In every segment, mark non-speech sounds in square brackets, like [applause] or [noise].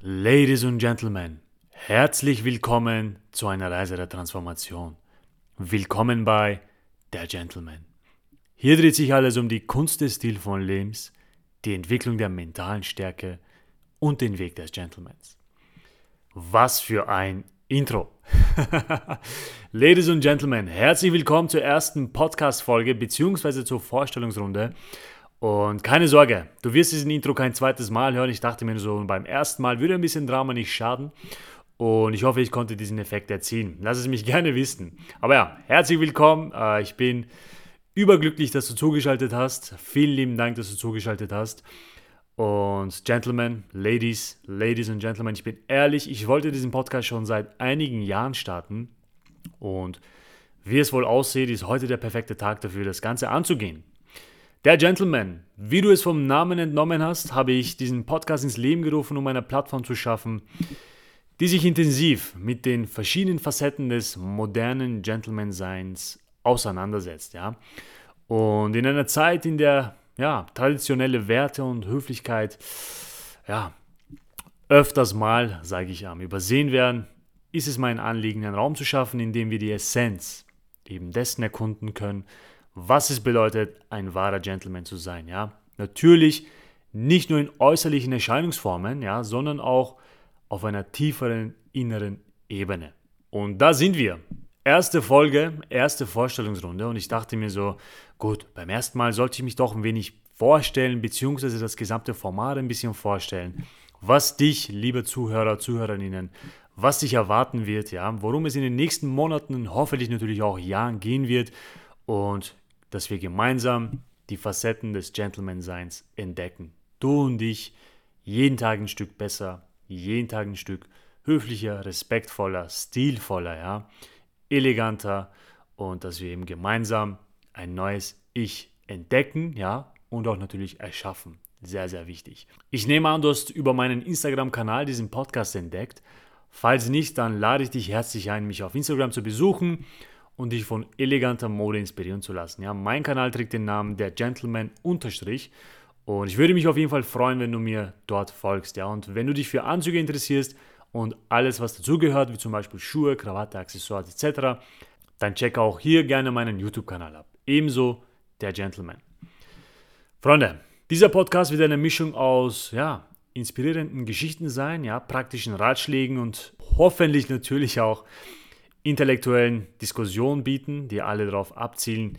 Ladies und Gentlemen, herzlich willkommen zu einer Reise der Transformation. Willkommen bei Der Gentleman. Hier dreht sich alles um die Kunst des stilvollen Lebens, die Entwicklung der mentalen Stärke und den Weg des Gentlemans. Was für ein Intro! [laughs] Ladies und Gentlemen, herzlich willkommen zur ersten Podcast-Folge bzw. zur Vorstellungsrunde und keine Sorge, du wirst diesen Intro kein zweites Mal hören. Ich dachte mir so, beim ersten Mal würde ein bisschen Drama nicht schaden. Und ich hoffe, ich konnte diesen Effekt erzielen. Lass es mich [laughs] gerne wissen. Aber ja, herzlich willkommen. Äh, ich bin überglücklich, dass du zugeschaltet hast. Vielen lieben Dank, dass du zugeschaltet hast. Und Gentlemen, Ladies, Ladies und Gentlemen, ich bin ehrlich, ich wollte diesen Podcast schon seit einigen Jahren starten. Und wie es wohl aussieht, ist heute der perfekte Tag dafür, das Ganze anzugehen. Der Gentleman, wie du es vom Namen entnommen hast, habe ich diesen Podcast ins Leben gerufen, um eine Plattform zu schaffen, die sich intensiv mit den verschiedenen Facetten des modernen Gentleman-Seins auseinandersetzt. Ja? Und in einer Zeit, in der ja, traditionelle Werte und Höflichkeit ja, öfters mal, sage ich, übersehen werden, ist es mein Anliegen, einen Raum zu schaffen, in dem wir die Essenz eben dessen erkunden können, was es bedeutet, ein wahrer Gentleman zu sein. Ja? Natürlich nicht nur in äußerlichen Erscheinungsformen, ja, sondern auch auf einer tieferen inneren Ebene. Und da sind wir. Erste Folge, erste Vorstellungsrunde und ich dachte mir so, gut, beim ersten Mal sollte ich mich doch ein wenig vorstellen, beziehungsweise das gesamte Format ein bisschen vorstellen, was dich, liebe Zuhörer, Zuhörerinnen, was dich erwarten wird, ja, worum es in den nächsten Monaten, hoffentlich natürlich auch Jahren gehen wird und dass wir gemeinsam die Facetten des Gentleman-Seins entdecken. Du und ich jeden Tag ein Stück besser, jeden Tag ein Stück höflicher, respektvoller, stilvoller, ja, eleganter und dass wir eben gemeinsam ein neues Ich entdecken, ja, und auch natürlich erschaffen. Sehr, sehr wichtig. Ich nehme an, du hast über meinen Instagram-Kanal diesen Podcast entdeckt. Falls nicht, dann lade ich dich herzlich ein, mich auf Instagram zu besuchen und dich von eleganter Mode inspirieren zu lassen. Ja, mein Kanal trägt den Namen der Gentleman Unterstrich und ich würde mich auf jeden Fall freuen, wenn du mir dort folgst. Ja, und wenn du dich für Anzüge interessierst und alles, was dazugehört, wie zum Beispiel Schuhe, Krawatte, Accessoires etc., dann check auch hier gerne meinen YouTube-Kanal ab. Ebenso der Gentleman. Freunde, dieser Podcast wird eine Mischung aus ja, inspirierenden Geschichten sein, ja, praktischen Ratschlägen und hoffentlich natürlich auch intellektuellen Diskussionen bieten, die alle darauf abzielen,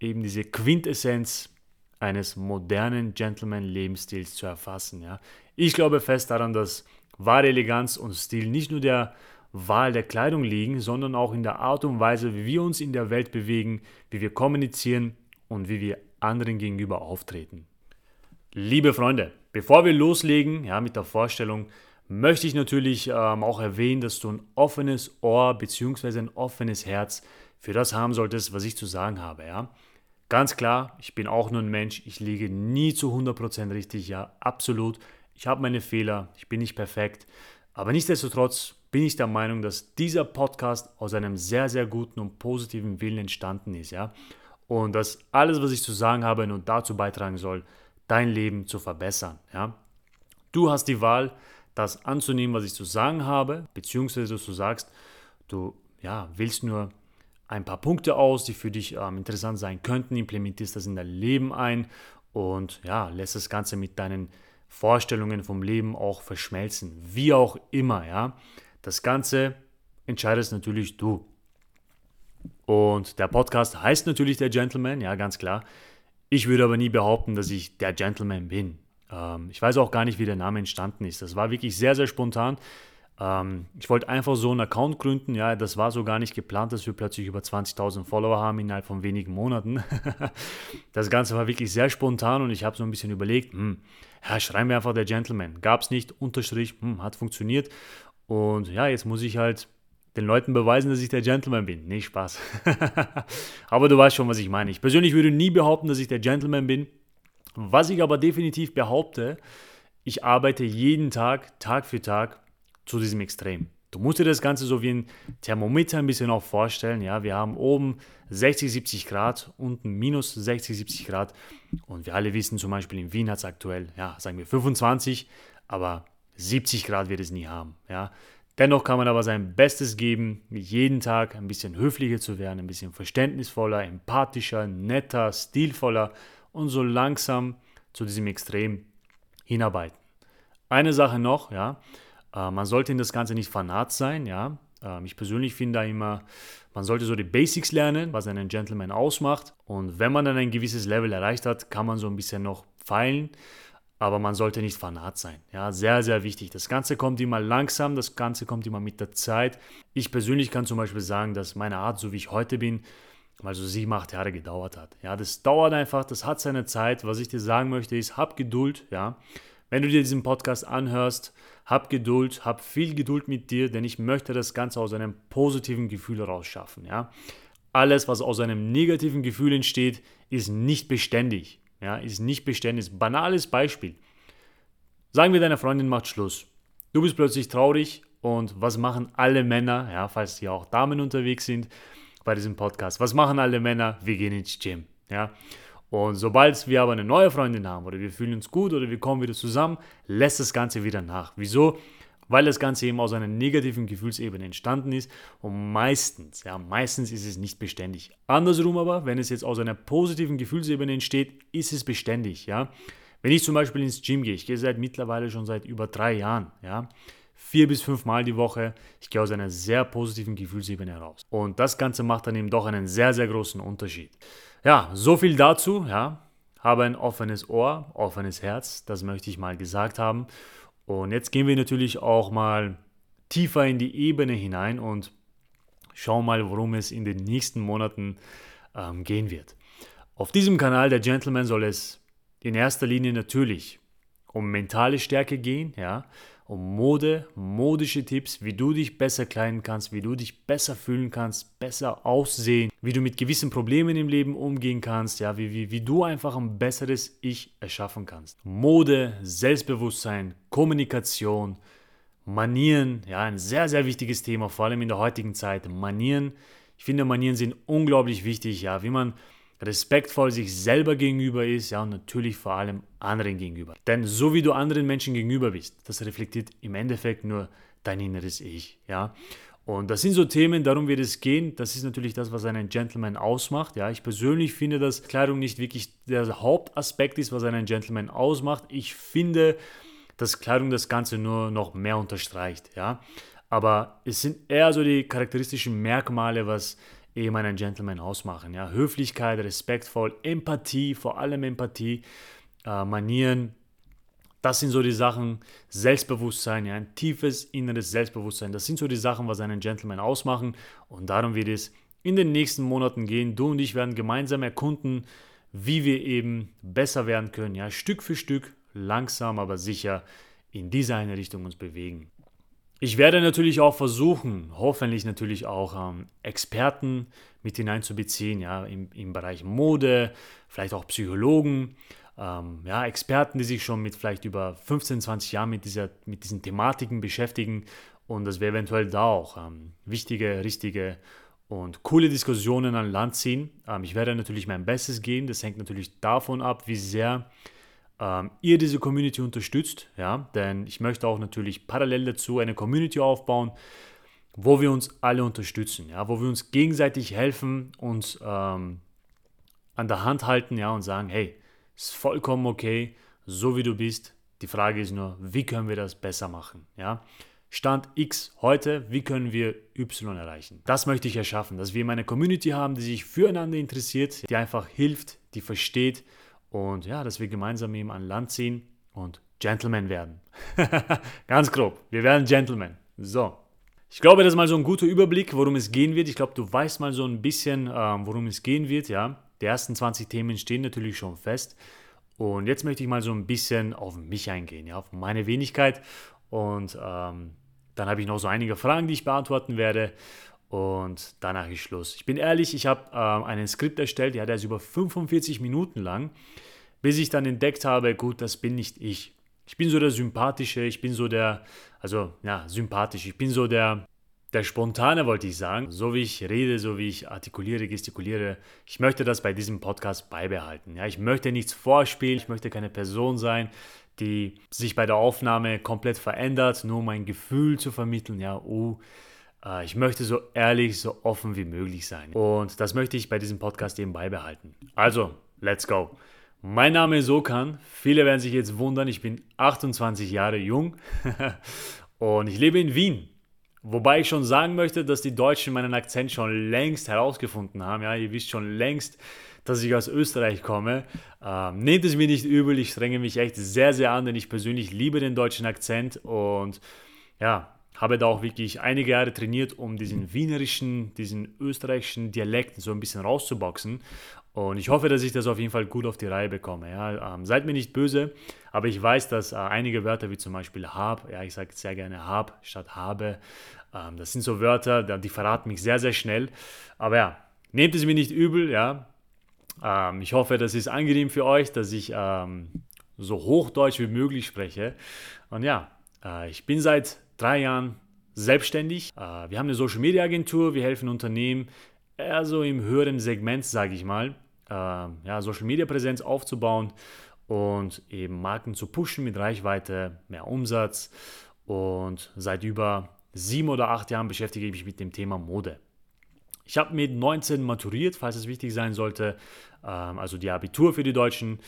eben diese Quintessenz eines modernen Gentleman-Lebensstils zu erfassen. Ja. Ich glaube fest daran, dass wahre Eleganz und Stil nicht nur der Wahl der Kleidung liegen, sondern auch in der Art und Weise, wie wir uns in der Welt bewegen, wie wir kommunizieren und wie wir anderen gegenüber auftreten. Liebe Freunde, bevor wir loslegen ja, mit der Vorstellung, möchte ich natürlich ähm, auch erwähnen, dass du ein offenes Ohr bzw. ein offenes Herz für das haben solltest, was ich zu sagen habe. Ja? Ganz klar, ich bin auch nur ein Mensch, ich liege nie zu 100% richtig, ja, absolut. Ich habe meine Fehler, ich bin nicht perfekt, aber nichtsdestotrotz bin ich der Meinung, dass dieser Podcast aus einem sehr, sehr guten und positiven Willen entstanden ist, ja. Und dass alles, was ich zu sagen habe, nur dazu beitragen soll, dein Leben zu verbessern, ja. Du hast die Wahl, das anzunehmen, was ich zu sagen habe, beziehungsweise du sagst, du ja, wählst nur ein paar Punkte aus, die für dich ähm, interessant sein könnten, implementierst das in dein Leben ein und ja, lässt das Ganze mit deinen Vorstellungen vom Leben auch verschmelzen. Wie auch immer, ja. Das Ganze entscheidest natürlich du. Und der Podcast heißt natürlich der Gentleman, ja, ganz klar. Ich würde aber nie behaupten, dass ich der Gentleman bin. Ähm, ich weiß auch gar nicht, wie der Name entstanden ist. Das war wirklich sehr, sehr spontan. Ähm, ich wollte einfach so einen Account gründen. Ja, das war so gar nicht geplant, dass wir plötzlich über 20.000 Follower haben innerhalb von wenigen Monaten. [laughs] das Ganze war wirklich sehr spontan und ich habe so ein bisschen überlegt, hm, ja, schreiben wir einfach der Gentleman. Gab es nicht, Unterstrich, hm, hat funktioniert. Und ja, jetzt muss ich halt den Leuten beweisen, dass ich der Gentleman bin. Nee, Spaß. [laughs] aber du weißt schon, was ich meine. Ich persönlich würde nie behaupten, dass ich der Gentleman bin. Was ich aber definitiv behaupte, ich arbeite jeden Tag, Tag für Tag zu diesem Extrem. Du musst dir das Ganze so wie ein Thermometer ein bisschen auch vorstellen. Ja, wir haben oben 60, 70 Grad, unten minus 60, 70 Grad. Und wir alle wissen zum Beispiel, in Wien hat es aktuell, ja, sagen wir 25, aber 70 Grad wird es nie haben. Ja. Dennoch kann man aber sein Bestes geben, jeden Tag ein bisschen höflicher zu werden, ein bisschen verständnisvoller, empathischer, netter, stilvoller und so langsam zu diesem Extrem hinarbeiten. Eine Sache noch, ja, äh, man sollte in das Ganze nicht fanat sein, ja. Ähm, ich persönlich finde da immer, man sollte so die Basics lernen, was einen Gentleman ausmacht. Und wenn man dann ein gewisses Level erreicht hat, kann man so ein bisschen noch feilen. Aber man sollte nicht fanat sein. Ja, sehr, sehr wichtig. Das Ganze kommt immer langsam, das Ganze kommt immer mit der Zeit. Ich persönlich kann zum Beispiel sagen, dass meine Art, so wie ich heute bin, mal so sieben, acht Jahre gedauert hat. Ja, das dauert einfach, das hat seine Zeit. Was ich dir sagen möchte, ist, hab Geduld, ja. Wenn du dir diesen Podcast anhörst, hab Geduld, hab viel Geduld mit dir, denn ich möchte das Ganze aus einem positiven Gefühl rausschaffen. Ja? Alles, was aus einem negativen Gefühl entsteht, ist nicht beständig. Ja? Ist nicht beständig. Banales Beispiel. Sagen wir, deine Freundin macht Schluss. Du bist plötzlich traurig und was machen alle Männer, ja, falls hier auch Damen unterwegs sind bei diesem Podcast, was machen alle Männer? Wir gehen ins Gym. Ja? Und sobald wir aber eine neue Freundin haben oder wir fühlen uns gut oder wir kommen wieder zusammen, lässt das Ganze wieder nach. Wieso? Weil das Ganze eben aus einer negativen Gefühlsebene entstanden ist und meistens, ja, meistens ist es nicht beständig. Andersrum aber, wenn es jetzt aus einer positiven Gefühlsebene entsteht, ist es beständig, ja. Wenn ich zum Beispiel ins Gym gehe, ich gehe seit mittlerweile schon seit über drei Jahren, ja, vier bis fünf Mal die Woche. Ich gehe aus einer sehr positiven Gefühlsebene heraus. Und das Ganze macht dann eben doch einen sehr, sehr großen Unterschied. Ja, so viel dazu. Ja, habe ein offenes Ohr, offenes Herz. Das möchte ich mal gesagt haben. Und jetzt gehen wir natürlich auch mal tiefer in die Ebene hinein und schauen mal, worum es in den nächsten Monaten ähm, gehen wird. Auf diesem Kanal der Gentleman soll es in erster Linie natürlich um mentale Stärke gehen, ja, um Mode, modische Tipps, wie du dich besser kleiden kannst, wie du dich besser fühlen kannst, besser aussehen, wie du mit gewissen Problemen im Leben umgehen kannst, ja, wie, wie, wie du einfach ein besseres Ich erschaffen kannst. Mode, Selbstbewusstsein, Kommunikation, Manieren, ja, ein sehr, sehr wichtiges Thema, vor allem in der heutigen Zeit. Manieren, ich finde, Manieren sind unglaublich wichtig, ja, wie man respektvoll sich selber gegenüber ist, ja, und natürlich vor allem anderen gegenüber. Denn so wie du anderen Menschen gegenüber bist, das reflektiert im Endeffekt nur dein inneres Ich, ja. Und das sind so Themen, darum wird es gehen. Das ist natürlich das, was einen Gentleman ausmacht. Ja, ich persönlich finde, dass Kleidung nicht wirklich der Hauptaspekt ist, was einen Gentleman ausmacht. Ich finde, dass Kleidung das Ganze nur noch mehr unterstreicht. Ja, aber es sind eher so die charakteristischen Merkmale, was eben einen Gentleman ausmachen. Ja? Höflichkeit, respektvoll, Empathie, vor allem Empathie, äh, Manieren, das sind so die Sachen, Selbstbewusstsein, ja, ein tiefes inneres Selbstbewusstsein, das sind so die Sachen, was einen Gentleman ausmachen und darum wird es in den nächsten Monaten gehen. Du und ich werden gemeinsam erkunden, wie wir eben besser werden können, ja, Stück für Stück, langsam, aber sicher in diese eine Richtung uns bewegen. Ich werde natürlich auch versuchen, hoffentlich natürlich auch ähm, Experten mit hineinzubeziehen, ja, im, im Bereich Mode, vielleicht auch Psychologen, ähm, ja, Experten, die sich schon mit vielleicht über 15, 20 Jahren mit, dieser, mit diesen Thematiken beschäftigen und dass wir eventuell da auch ähm, wichtige, richtige und coole Diskussionen an Land ziehen. Ähm, ich werde natürlich mein Bestes geben, das hängt natürlich davon ab, wie sehr ähm, ihr diese Community unterstützt, ja, denn ich möchte auch natürlich parallel dazu eine Community aufbauen, wo wir uns alle unterstützen, ja, wo wir uns gegenseitig helfen, uns ähm, an der Hand halten, ja, und sagen, hey, ist vollkommen okay, so wie du bist. Die Frage ist nur, wie können wir das besser machen, ja? Stand X heute, wie können wir Y erreichen? Das möchte ich erschaffen, dass wir eine Community haben, die sich füreinander interessiert, die einfach hilft, die versteht und ja, dass wir gemeinsam eben an Land ziehen und Gentlemen werden. [laughs] Ganz grob. Wir werden Gentlemen. So. Ich glaube, das ist mal so ein guter Überblick, worum es gehen wird. Ich glaube, du weißt mal so ein bisschen, ähm, worum es gehen wird. Ja, die ersten 20 Themen stehen natürlich schon fest. Und jetzt möchte ich mal so ein bisschen auf mich eingehen, ja, auf meine Wenigkeit. Und ähm, dann habe ich noch so einige Fragen, die ich beantworten werde und danach ist Schluss. Ich bin ehrlich, ich habe ähm, einen Skript erstellt, ja, der ist über 45 Minuten lang, bis ich dann entdeckt habe, gut, das bin nicht ich. Ich bin so der Sympathische, ich bin so der, also ja, sympathisch, ich bin so der, der Spontane, wollte ich sagen. So wie ich rede, so wie ich artikuliere, gestikuliere, ich möchte das bei diesem Podcast beibehalten. Ja, ich möchte nichts vorspielen, ich möchte keine Person sein, die sich bei der Aufnahme komplett verändert, nur um ein Gefühl zu vermitteln, ja, oh, äh, ich möchte so ehrlich, so offen wie möglich sein. Und das möchte ich bei diesem Podcast eben beibehalten. Also, let's go. Mein Name ist Okan. Viele werden sich jetzt wundern, ich bin 28 Jahre jung [laughs] und ich lebe in Wien. Wobei ich schon sagen möchte, dass die Deutschen meinen Akzent schon längst herausgefunden haben. Ja, ihr wisst schon längst, dass ich aus Österreich komme. Ähm, nehmt es mir nicht übel, ich strenge mich echt sehr, sehr an, denn ich persönlich liebe den deutschen Akzent und ja, habe da auch wirklich einige Jahre trainiert, um diesen wienerischen, diesen österreichischen Dialekt so ein bisschen rauszuboxen. Und ich hoffe, dass ich das auf jeden Fall gut auf die Reihe bekomme. Ja, ähm, seid mir nicht böse, aber ich weiß, dass äh, einige Wörter wie zum Beispiel hab, ja, ich sage sehr gerne hab statt habe, ähm, das sind so Wörter, die verraten mich sehr, sehr schnell. Aber ja, nehmt es mir nicht übel, ja. Ähm, ich hoffe, das ist angenehm für euch, dass ich ähm, so hochdeutsch wie möglich spreche. Und ja, äh, ich bin seit drei Jahren selbstständig. Äh, wir haben eine Social Media Agentur, wir helfen Unternehmen eher so im höheren Segment, sage ich mal, äh, ja, Social Media Präsenz aufzubauen und eben Marken zu pushen mit Reichweite, mehr Umsatz. Und seit über sieben oder acht Jahren beschäftige ich mich mit dem Thema Mode. Ich habe mit 19 maturiert, falls es wichtig sein sollte, ähm, also die Abitur für die Deutschen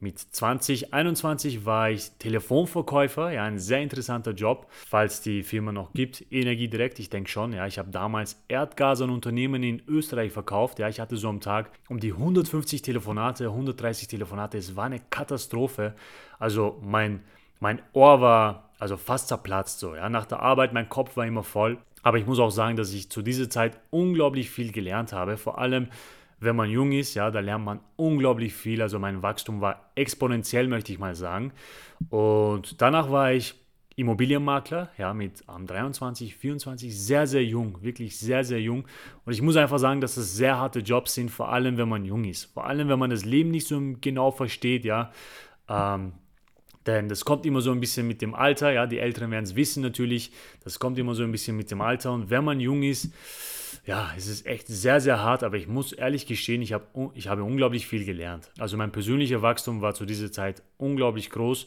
mit 2021 war ich Telefonverkäufer, ja, ein sehr interessanter Job, falls die Firma noch gibt. Energie direkt, ich denke schon, ja, ich habe damals Erdgas an Unternehmen in Österreich verkauft, ja, ich hatte so am Tag um die 150 Telefonate, 130 Telefonate, es war eine Katastrophe. Also mein, mein Ohr war also fast zerplatzt so, ja, nach der Arbeit, mein Kopf war immer voll. Aber ich muss auch sagen, dass ich zu dieser Zeit unglaublich viel gelernt habe, vor allem wenn man jung ist, ja, da lernt man unglaublich viel. Also mein Wachstum war exponentiell, möchte ich mal sagen. Und danach war ich Immobilienmakler, ja, mit ähm, 23, 24, sehr, sehr jung, wirklich sehr, sehr jung. Und ich muss einfach sagen, dass das sehr harte Jobs sind, vor allem wenn man jung ist. Vor allem, wenn man das Leben nicht so genau versteht, ja. Ähm, denn das kommt immer so ein bisschen mit dem Alter, ja, die Älteren werden es wissen natürlich, das kommt immer so ein bisschen mit dem Alter. Und wenn man jung ist, ja, es ist echt sehr, sehr hart, aber ich muss ehrlich gestehen, ich, hab, ich habe unglaublich viel gelernt. Also mein persönlicher Wachstum war zu dieser Zeit unglaublich groß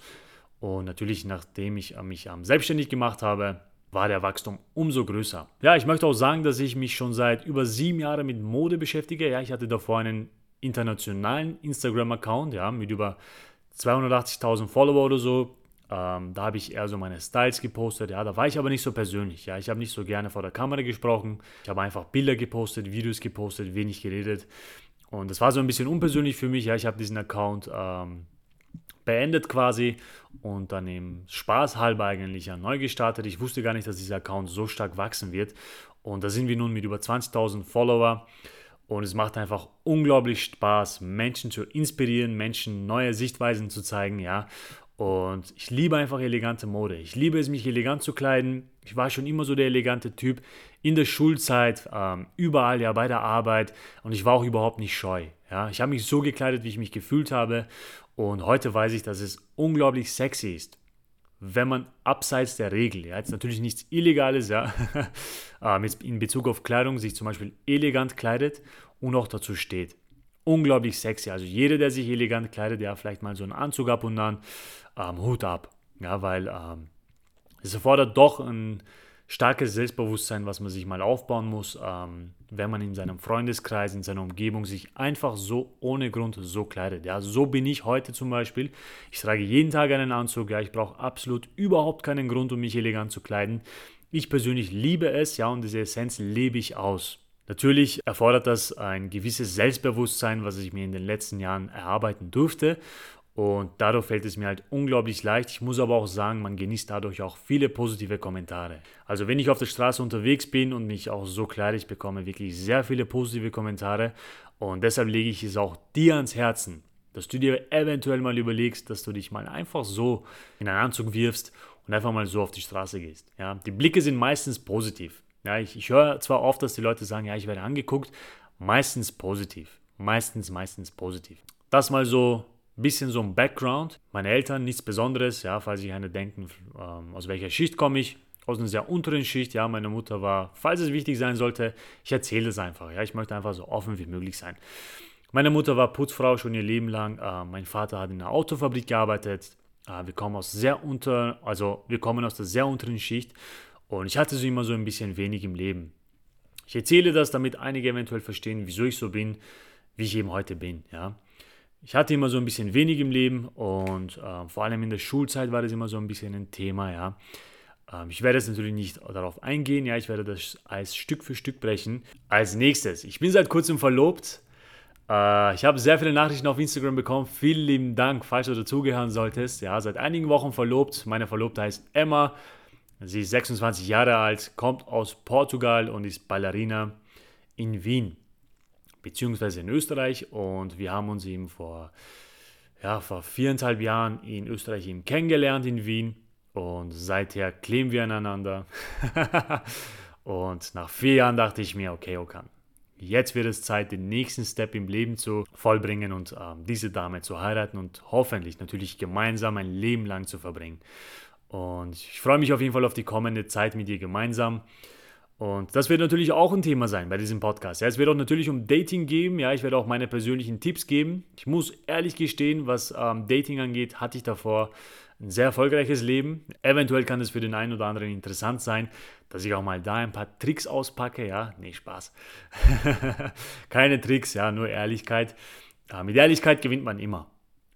und natürlich, nachdem ich mich selbstständig gemacht habe, war der Wachstum umso größer. Ja, ich möchte auch sagen, dass ich mich schon seit über sieben Jahren mit Mode beschäftige. Ja, ich hatte davor einen internationalen Instagram-Account, ja, mit über 280.000 Follower oder so. Ähm, da habe ich eher so meine Styles gepostet. Ja, da war ich aber nicht so persönlich. Ja, ich habe nicht so gerne vor der Kamera gesprochen. Ich habe einfach Bilder gepostet, Videos gepostet, wenig geredet. Und das war so ein bisschen unpersönlich für mich. Ja, ich habe diesen Account ähm, beendet quasi und dann im Spaß halber eigentlich ja neu gestartet. Ich wusste gar nicht, dass dieser Account so stark wachsen wird. Und da sind wir nun mit über 20.000 Follower. Und es macht einfach unglaublich Spaß, Menschen zu inspirieren, Menschen neue Sichtweisen zu zeigen, ja. Und ich liebe einfach elegante Mode. Ich liebe es, mich elegant zu kleiden. Ich war schon immer so der elegante Typ. In der Schulzeit, ähm, überall, ja, bei der Arbeit. Und ich war auch überhaupt nicht scheu. Ja, ich habe mich so gekleidet, wie ich mich gefühlt habe. Und heute weiß ich, dass es unglaublich sexy ist, wenn man abseits der Regel, ja, jetzt natürlich nichts Illegales, ja, [laughs] ähm, in Bezug auf Kleidung sich zum Beispiel elegant kleidet und auch dazu steht unglaublich sexy. Also jeder, der sich elegant kleidet, der vielleicht mal so einen Anzug ab und an, ähm, Hut ab. Ja, weil ähm, es erfordert doch ein starkes Selbstbewusstsein, was man sich mal aufbauen muss, ähm, wenn man in seinem Freundeskreis, in seiner Umgebung sich einfach so ohne Grund so kleidet. Ja, so bin ich heute zum Beispiel. Ich trage jeden Tag einen Anzug. Ja, ich brauche absolut überhaupt keinen Grund, um mich elegant zu kleiden. Ich persönlich liebe es, ja, und diese Essenz lebe ich aus. Natürlich erfordert das ein gewisses Selbstbewusstsein, was ich mir in den letzten Jahren erarbeiten durfte. Und dadurch fällt es mir halt unglaublich leicht. Ich muss aber auch sagen, man genießt dadurch auch viele positive Kommentare. Also wenn ich auf der Straße unterwegs bin und mich auch so kleide, ich bekomme wirklich sehr viele positive Kommentare. Und deshalb lege ich es auch dir ans Herzen, dass du dir eventuell mal überlegst, dass du dich mal einfach so in einen Anzug wirfst und einfach mal so auf die Straße gehst. Ja, die Blicke sind meistens positiv. Ja, ich, ich höre zwar oft, dass die Leute sagen, ja, ich werde angeguckt, meistens positiv. Meistens, meistens positiv. Das mal so ein bisschen so ein Background. Meine Eltern, nichts Besonderes, ja, falls sich eine denken, ähm, aus welcher Schicht komme ich. Aus einer sehr unteren Schicht, ja, meine Mutter war, falls es wichtig sein sollte, ich erzähle es einfach, ja, ich möchte einfach so offen wie möglich sein. Meine Mutter war Putzfrau schon ihr Leben lang, äh, mein Vater hat in einer Autofabrik gearbeitet, Äh, wir kommen aus sehr unter, also wir kommen aus der sehr unteren Schicht und ich hatte so immer so ein bisschen wenig im Leben. Ich erzähle das, damit einige eventuell verstehen, wieso ich so bin, wie ich eben heute bin. Ja. Ich hatte immer so ein bisschen wenig im Leben und äh, vor allem in der Schulzeit war das immer so ein bisschen ein Thema. Ja. Ähm, ich werde jetzt natürlich nicht darauf eingehen, ja, ich werde das Eis Stück für Stück brechen. Als nächstes, ich bin seit kurzem verlobt. Äh, ich habe sehr viele Nachrichten auf Instagram bekommen. Vielen lieben Dank, falls du dazugehören solltest. Ja, seit einigen Wochen verlobt. Meine Verlobte heißt Emma. Sie ist 26 Jahre alt, kommt aus Portugal und ist Ballerina in Wien, beziehungsweise in Österreich. Und wir haben uns eben vor, ja, vor viereinhalb Jahren in Österreich eben kennengelernt in Wien. Und seither kleben wir aneinander. [laughs] und nach vier Jahren dachte ich mir, okay, Okan, jetzt wird es Zeit, den nächsten Step im Leben zu vollbringen und äh, diese Dame zu heiraten und hoffentlich natürlich gemeinsam ein Leben lang zu verbringen. Und ich freue mich auf jeden Fall auf die kommende Zeit mit dir gemeinsam. Und das wird natürlich auch ein Thema sein bei diesem Podcast. Ja, es wird auch natürlich um Dating gehen. Ja, ich werde auch meine persönlichen Tipps geben. Ich muss ehrlich gestehen, was ähm, Dating angeht, hatte ich davor ein sehr erfolgreiches Leben. Eventuell kann es für den einen oder anderen interessant sein, dass ich auch mal da ein paar Tricks auspacke. Ja, nee, Spaß. [laughs] Keine Tricks, ja, nur Ehrlichkeit. Ja, mit Ehrlichkeit gewinnt man immer.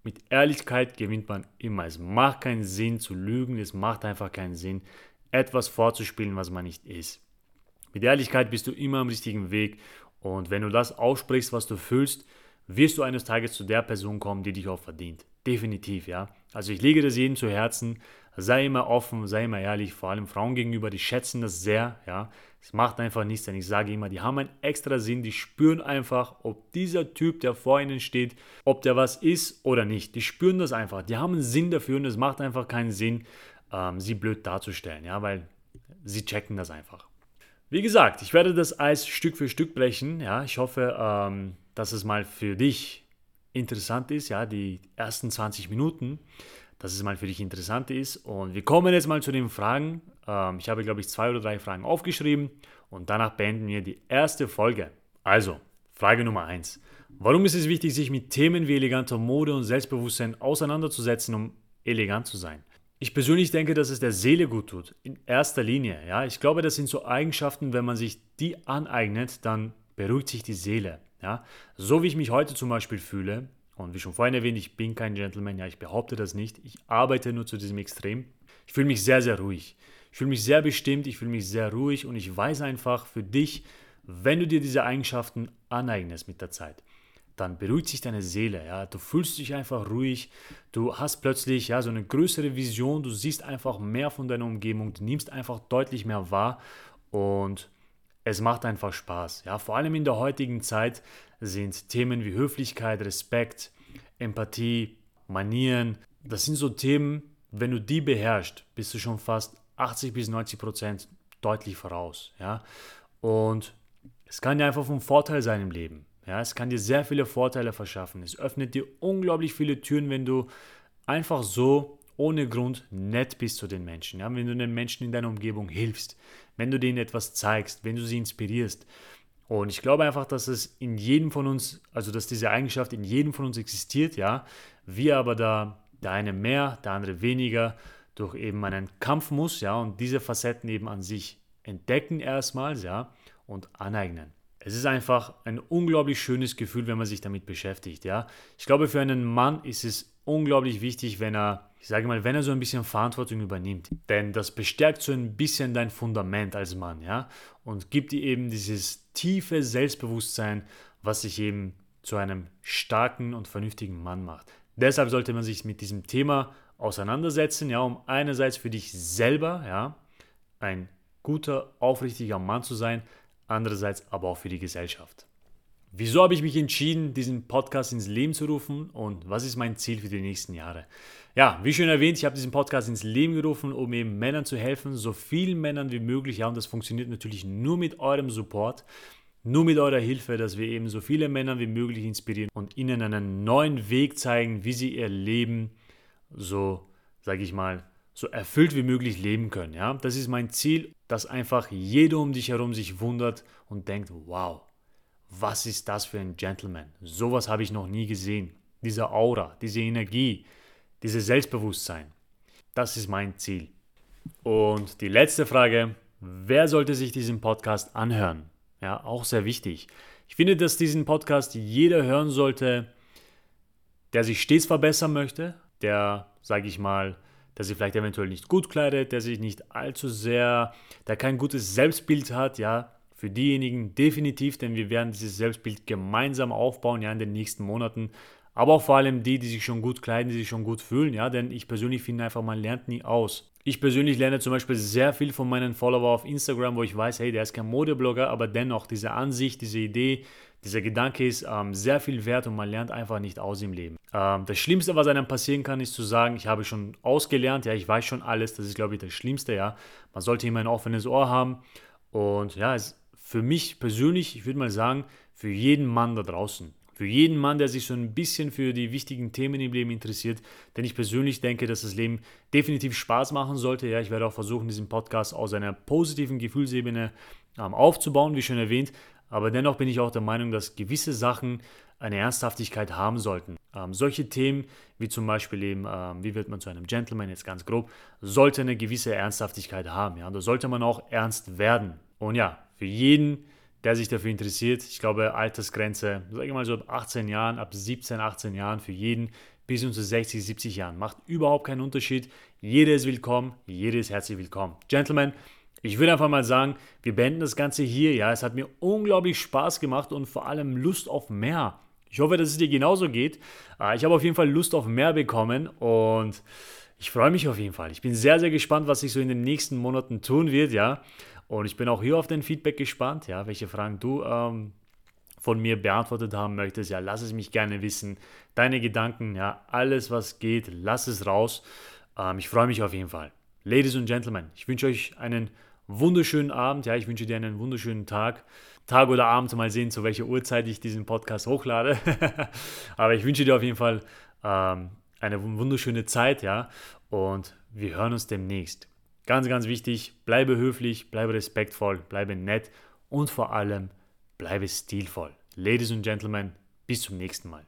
Mit Ehrlichkeit gewinnt man immer. Es macht keinen Sinn zu lügen, es macht einfach keinen Sinn, etwas vorzuspielen, was man nicht ist. Mit Ehrlichkeit bist du immer am richtigen Weg und wenn du das aussprichst, was du fühlst, wirst du eines Tages zu der Person kommen, die dich auch verdient. Definitiv, ja. Also ich lege das jedem zu Herzen. Sei immer offen, sei immer ehrlich, vor allem Frauen gegenüber, die schätzen das sehr, ja. Es macht einfach nichts, denn ich sage immer, die haben einen extra Sinn, die spüren einfach, ob dieser Typ, der vor ihnen steht, ob der was ist oder nicht. Die spüren das einfach, die haben einen Sinn dafür und es macht einfach keinen Sinn, ähm, sie blöd darzustellen, ja, weil sie checken das einfach. Wie gesagt, ich werde das Eis Stück für Stück brechen. Ja, ich hoffe, ähm, dass es mal für dich interessant ist. Ja, die ersten 20 Minuten, dass es mal für dich interessant ist. Und wir kommen jetzt mal zu den Fragen. Ähm, ich habe, glaube ich, zwei oder drei Fragen aufgeschrieben und danach beenden wir die erste Folge. Also, Frage Nummer 1. Warum ist es wichtig, sich mit Themen wie eleganter Mode und Selbstbewusstsein auseinanderzusetzen, um elegant zu sein? Ich persönlich denke, dass es der Seele gut tut. In erster Linie. Ja, ich glaube, das sind so Eigenschaften, wenn man sich die aneignet, dann beruhigt sich die Seele. Ja, so wie ich mich heute zum Beispiel fühle, und wie schon vorhin erwähnt, ich bin kein Gentleman, ja, ich behaupte das nicht. Ich arbeite nur zu diesem Extrem. Ich fühle mich sehr, sehr ruhig. Ich fühle mich sehr bestimmt, ich fühle mich sehr ruhig. Und ich weiß einfach für dich, wenn du dir diese Eigenschaften aneignest mit der Zeit, dann beruhigt sich deine Seele, ja, du fühlst dich einfach ruhig, du hast plötzlich ja so eine größere Vision, du siehst einfach mehr von deiner Umgebung, du nimmst einfach deutlich mehr wahr. Und es macht einfach Spaß, ja, vor allem in der heutigen Zeit sind Themen wie Höflichkeit, Respekt, Empathie, Manieren, das sind so Themen, wenn du die beherrschst, bist du schon fast 80 bis 90 Prozent deutlich voraus, ja, und es kann dir einfach vom Vorteil sein im Leben. Ja, es kann dir sehr viele Vorteile verschaffen. Es öffnet dir unglaublich viele Türen, wenn du einfach so ohne Grund nett bist zu den Menschen. Ja? Wenn du den Menschen in deiner Umgebung hilfst, wenn du denen etwas zeigst, wenn du sie inspirierst. Und ich glaube einfach, dass es in jedem von uns, also dass diese Eigenschaft in jedem von uns existiert, ja. Wir aber da, der eine mehr, der andere weniger, durch eben einen Kampf muss, ja, und diese Facetten eben an sich entdecken erstmals, ja, und aneignen es ist einfach ein unglaublich schönes Gefühl, wenn man sich damit beschäftigt. Ja? Ich glaube, für einen Mann ist es unglaublich wichtig, wenn er, ich sage mal, wenn er so ein bisschen Verantwortung übernimmt. Denn das bestärkt so ein bisschen dein Fundament als Mann, ja, und gibt dir eben dieses tiefe Selbstbewusstsein, was sich eben zu einem starken und vernünftigen Mann macht. Deshalb sollte man sich mit diesem Thema auseinandersetzen, ja, um einerseits für dich selber, ja, ein guter, aufrichtiger Mann zu sein, andererseits aber auch für die Gesellschaft. Wieso habe ich mich entschieden, diesen Podcast ins Leben zu rufen und was ist mein Ziel für die nächsten Jahre? Ja, wie schon erwähnt, ich habe diesen Podcast ins Leben gerufen, um eben Männern zu helfen, so vielen Männern wie möglich. Ja, und das funktioniert natürlich nur mit eurem Support, nur mit eurer Hilfe, dass wir eben so viele Männer wie möglich inspirieren und ihnen einen neuen Weg zeigen, wie sie ihr Leben so, sage ich mal, so erfüllt wie möglich leben können. Ja? Das ist mein Ziel, dass einfach jeder um dich herum sich wundert und denkt, wow, was ist das für ein Gentleman? Sowas habe ich noch nie gesehen. Diese Aura, diese Energie, dieses Selbstbewusstsein. Das ist mein Ziel. Und die letzte Frage, wer sollte sich diesen Podcast anhören? Ja, auch sehr wichtig. Ich finde, dass diesen Podcast jeder hören sollte, der sich stets verbessern möchte, der, sage ich mal, der sich vielleicht eventuell nicht gut kleidet, der sich nicht allzu sehr, der kein gutes Selbstbild hat, ja, für diejenigen definitiv, denn wir werden dieses Selbstbild gemeinsam aufbauen, ja, in den nächsten Monaten. Aber auch vor allem die, die sich schon gut kleiden, die sich schon gut fühlen, ja, denn ich persönlich finde einfach, man lernt nie aus. Ich persönlich lerne zum Beispiel sehr viel von meinen Followern auf Instagram, wo ich weiß, hey, der ist kein Modeblogger, aber dennoch diese Ansicht, diese Idee, dieser Gedanke ist ähm, sehr viel wert und man lernt einfach nicht aus im Leben. Ähm, das Schlimmste, was einem passieren kann, ist zu sagen, ich habe schon ausgelernt, ja, ich weiß schon alles. Das ist, glaube ich, das Schlimmste, ja. Man sollte immer ein offenes Ohr haben und ja, es, für mich persönlich, ich würde mal sagen, für jeden Mann da draußen für jeden Mann, der sich so ein bisschen für die wichtigen Themen im Leben interessiert. Denn ich persönlich denke, dass das Leben definitiv Spaß machen sollte. Ja, ich werde auch versuchen, diesen Podcast aus einer positiven Gefühlsebene ähm, aufzubauen, wie schon erwähnt. Aber dennoch bin ich auch der Meinung, dass gewisse Sachen eine Ernsthaftigkeit haben sollten. Ähm, solche Themen wie zum Beispiel eben, ähm, wie wird man zu einem Gentleman, jetzt ganz grob, sollte eine gewisse Ernsthaftigkeit haben. Ja? Da sollte man auch ernst werden. Und ja, für jeden, der sich dafür interessiert. Ich glaube, Altersgrenze, sage ich mal so ab 18 Jahren, ab 17, 18 Jahren für jeden bis zu 60, 70 Jahren. Macht überhaupt keinen Unterschied. Jeder ist willkommen, jeder ist herzlich willkommen. Gentlemen, ich würde einfach mal sagen, wir beenden das Ganze hier. Ja, es hat mir unglaublich Spaß gemacht und vor allem Lust auf mehr. Ich hoffe, dass es dir genauso geht. Äh, ich habe auf jeden Fall Lust auf mehr bekommen und ich freue mich auf jeden Fall. Ich bin sehr, sehr gespannt, was sich so in den nächsten Monaten tun wird, ja. Und ich bin auch hier auf dein Feedback gespannt, ja, welche Fragen du ähm, von mir beantwortet haben möchtest. Ja, lass es mich gerne wissen. Deine Gedanken, ja, alles was geht, lass es raus. Ähm, ich freue mich auf jeden Fall. Ladies und Gentlemen, ich wünsche euch einen wunderschönen Abend. Ja, ich wünsche dir einen wunderschönen Tag. Tag oder Abend, mal sehen, zu welcher Uhrzeit ich diesen Podcast hochlade. [laughs] Aber ich wünsche dir auf jeden Fall ähm, eine wunderschöne Zeit, ja. Und wir hören uns demnächst. Ganz, ganz wichtig, bleibe höflich, bleibe respektvoll, bleibe nett und vor allem bleibe stilvoll. Ladies and Gentlemen, bis zum nächsten Mal.